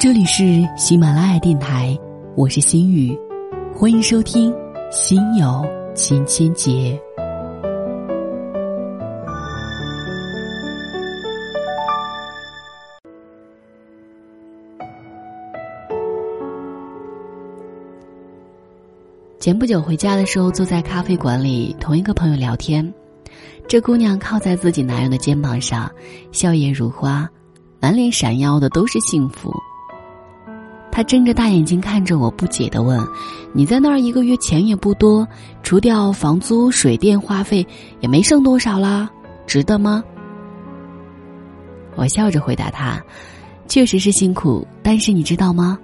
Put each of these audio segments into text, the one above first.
这里是喜马拉雅电台，我是心雨，欢迎收听《心有千千结》。前不久回家的时候，坐在咖啡馆里，同一个朋友聊天。这姑娘靠在自己男友的肩膀上，笑靥如花，满脸闪耀的都是幸福。他睁着大眼睛看着我，不解的问：“你在那儿一个月钱也不多，除掉房租、水电话费，也没剩多少啦，值得吗？”我笑着回答他：“确实是辛苦，但是你知道吗？”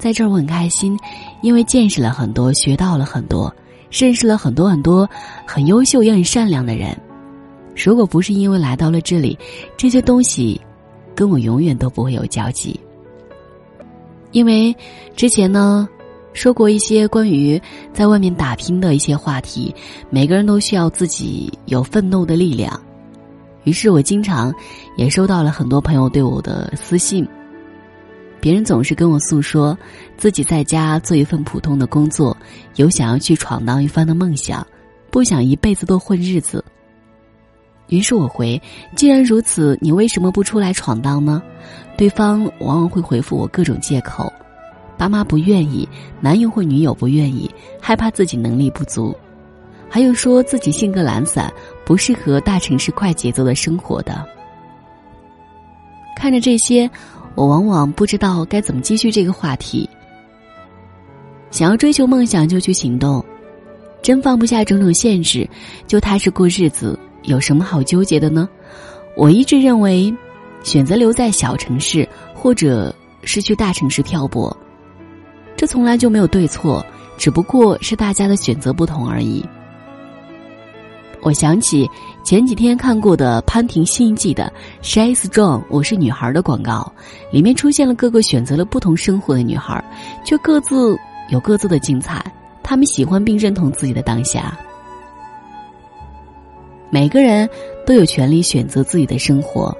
在这儿我很开心，因为见识了很多，学到了很多，认识了很多很多很优秀也很善良的人。如果不是因为来到了这里，这些东西跟我永远都不会有交集。因为之前呢说过一些关于在外面打拼的一些话题，每个人都需要自己有奋斗的力量。于是我经常也收到了很多朋友对我的私信。别人总是跟我诉说，自己在家做一份普通的工作，有想要去闯荡一番的梦想，不想一辈子都混日子。于是我回：既然如此，你为什么不出来闯荡呢？对方往往会回复我各种借口：爸妈不愿意，男友或女友不愿意，害怕自己能力不足，还有说自己性格懒散，不适合大城市快节奏的生活的。看着这些。我往往不知道该怎么继续这个话题。想要追求梦想就去行动，真放不下种种限制，就踏实过日子，有什么好纠结的呢？我一直认为，选择留在小城市，或者是去大城市漂泊，这从来就没有对错，只不过是大家的选择不同而已。我想起前几天看过的潘婷新一季的《She Strong》，我是女孩的广告，里面出现了各个选择了不同生活的女孩，却各自有各自的精彩。她们喜欢并认同自己的当下。每个人都有权利选择自己的生活，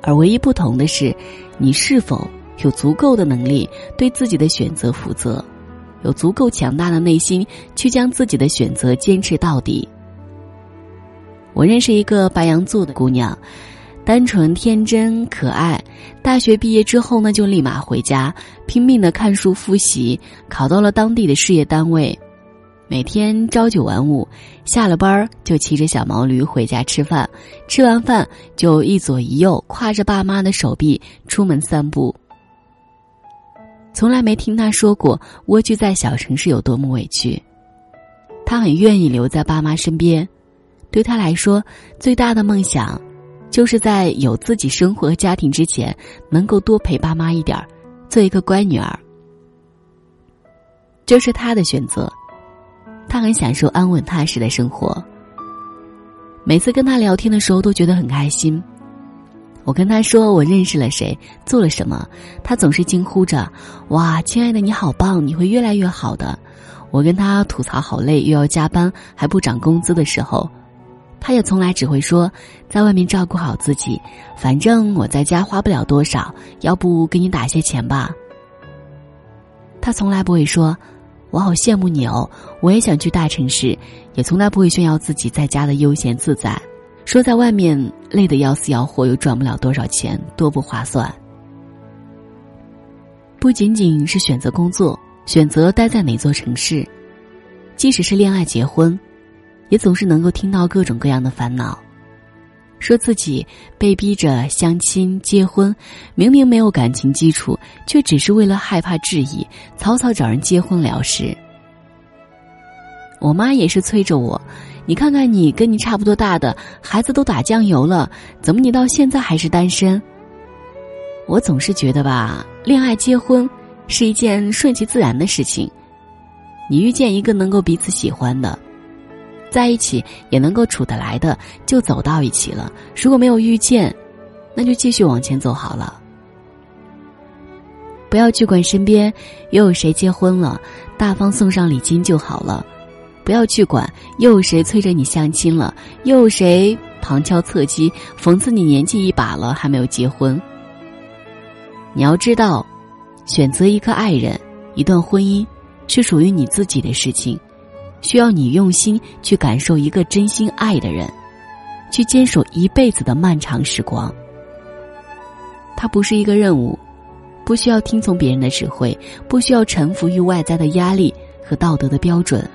而唯一不同的是，你是否有足够的能力对自己的选择负责，有足够强大的内心去将自己的选择坚持到底。我认识一个白羊座的姑娘，单纯、天真、可爱。大学毕业之后呢，就立马回家，拼命的看书复习，考到了当地的事业单位。每天朝九晚五，下了班就骑着小毛驴回家吃饭，吃完饭就一左一右挎着爸妈的手臂出门散步。从来没听他说过蜗居在小城市有多么委屈，他很愿意留在爸妈身边。对他来说，最大的梦想，就是在有自己生活和家庭之前，能够多陪爸妈一点儿，做一个乖女儿。这是他的选择，他很享受安稳踏实的生活。每次跟他聊天的时候，都觉得很开心。我跟他说我认识了谁，做了什么，他总是惊呼着：“哇，亲爱的，你好棒，你会越来越好的。”我跟他吐槽好累，又要加班，还不涨工资的时候。他也从来只会说，在外面照顾好自己，反正我在家花不了多少，要不给你打些钱吧。他从来不会说，我好羡慕你哦，我也想去大城市，也从来不会炫耀自己在家的悠闲自在，说在外面累得要死要活又赚不了多少钱，多不划算。不仅仅是选择工作，选择待在哪座城市，即使是恋爱结婚。也总是能够听到各种各样的烦恼，说自己被逼着相亲结婚，明明没有感情基础，却只是为了害怕质疑，草草找人结婚了事。我妈也是催着我，你看看你跟你差不多大的孩子都打酱油了，怎么你到现在还是单身？我总是觉得吧，恋爱结婚是一件顺其自然的事情，你遇见一个能够彼此喜欢的。在一起也能够处得来的，就走到一起了。如果没有遇见，那就继续往前走好了。不要去管身边又有谁结婚了，大方送上礼金就好了。不要去管又有谁催着你相亲了，又有谁旁敲侧击讽刺你年纪一把了还没有结婚。你要知道，选择一个爱人，一段婚姻，是属于你自己的事情，需要你用心去感受一个真心爱的人，去坚守一辈子的漫长时光。它不是一个任务，不需要听从别人的指挥，不需要臣服于外在的压力和道德的标准。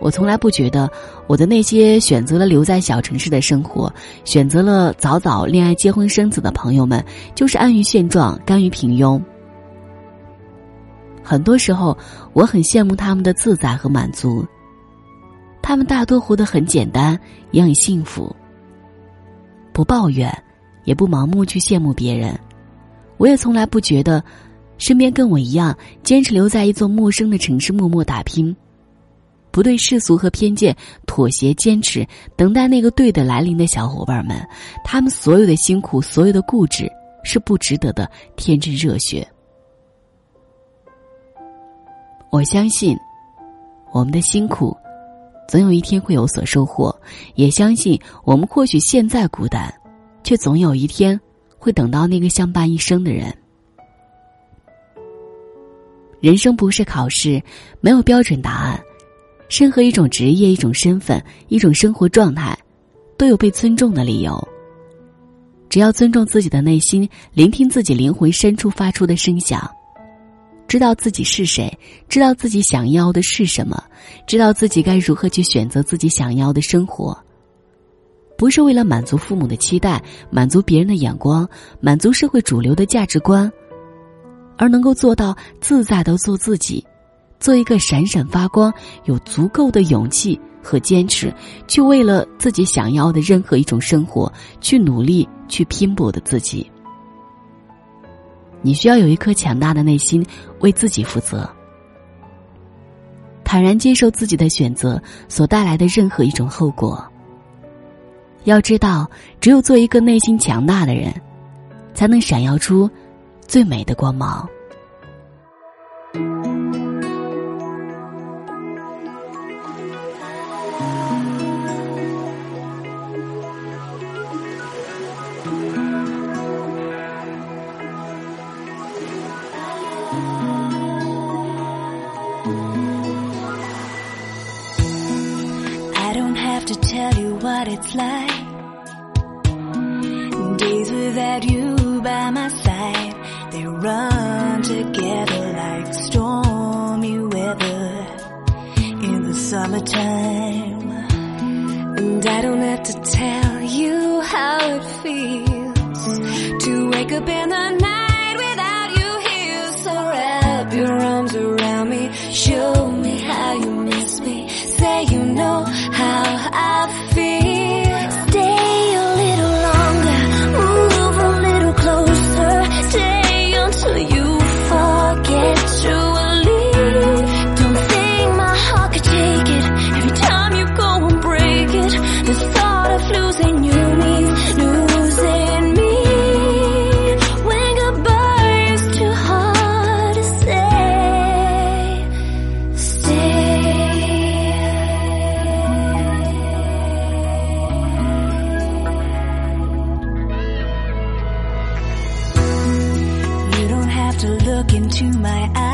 我从来不觉得我的那些选择了留在小城市的生活，选择了早早恋爱、结婚、生子的朋友们，就是安于现状、甘于平庸。很多时候，我很羡慕他们的自在和满足。他们大多活得很简单，也很幸福，不抱怨，也不盲目去羡慕别人。我也从来不觉得，身边跟我一样坚持留在一座陌生的城市默默打拼。不对世俗和偏见妥协，坚持等待那个对的来临的小伙伴们，他们所有的辛苦，所有的固执，是不值得的天真热血。我相信，我们的辛苦，总有一天会有所收获；也相信，我们或许现在孤单，却总有一天会等到那个相伴一生的人。人生不是考试，没有标准答案。任何一种职业、一种身份、一种生活状态，都有被尊重的理由。只要尊重自己的内心，聆听自己灵魂深处发出的声响，知道自己是谁，知道自己想要的是什么，知道自己该如何去选择自己想要的生活。不是为了满足父母的期待，满足别人的眼光，满足社会主流的价值观，而能够做到自在的做自己。做一个闪闪发光、有足够的勇气和坚持，去为了自己想要的任何一种生活去努力、去拼搏的自己。你需要有一颗强大的内心，为自己负责，坦然接受自己的选择所带来的任何一种后果。要知道，只有做一个内心强大的人，才能闪耀出最美的光芒。It's like. Days without you by my side, they run together like stormy weather in the summertime. And I don't have to tell you how it feels to wake up in the night without you here. So wrap your arms around me, show look into my eyes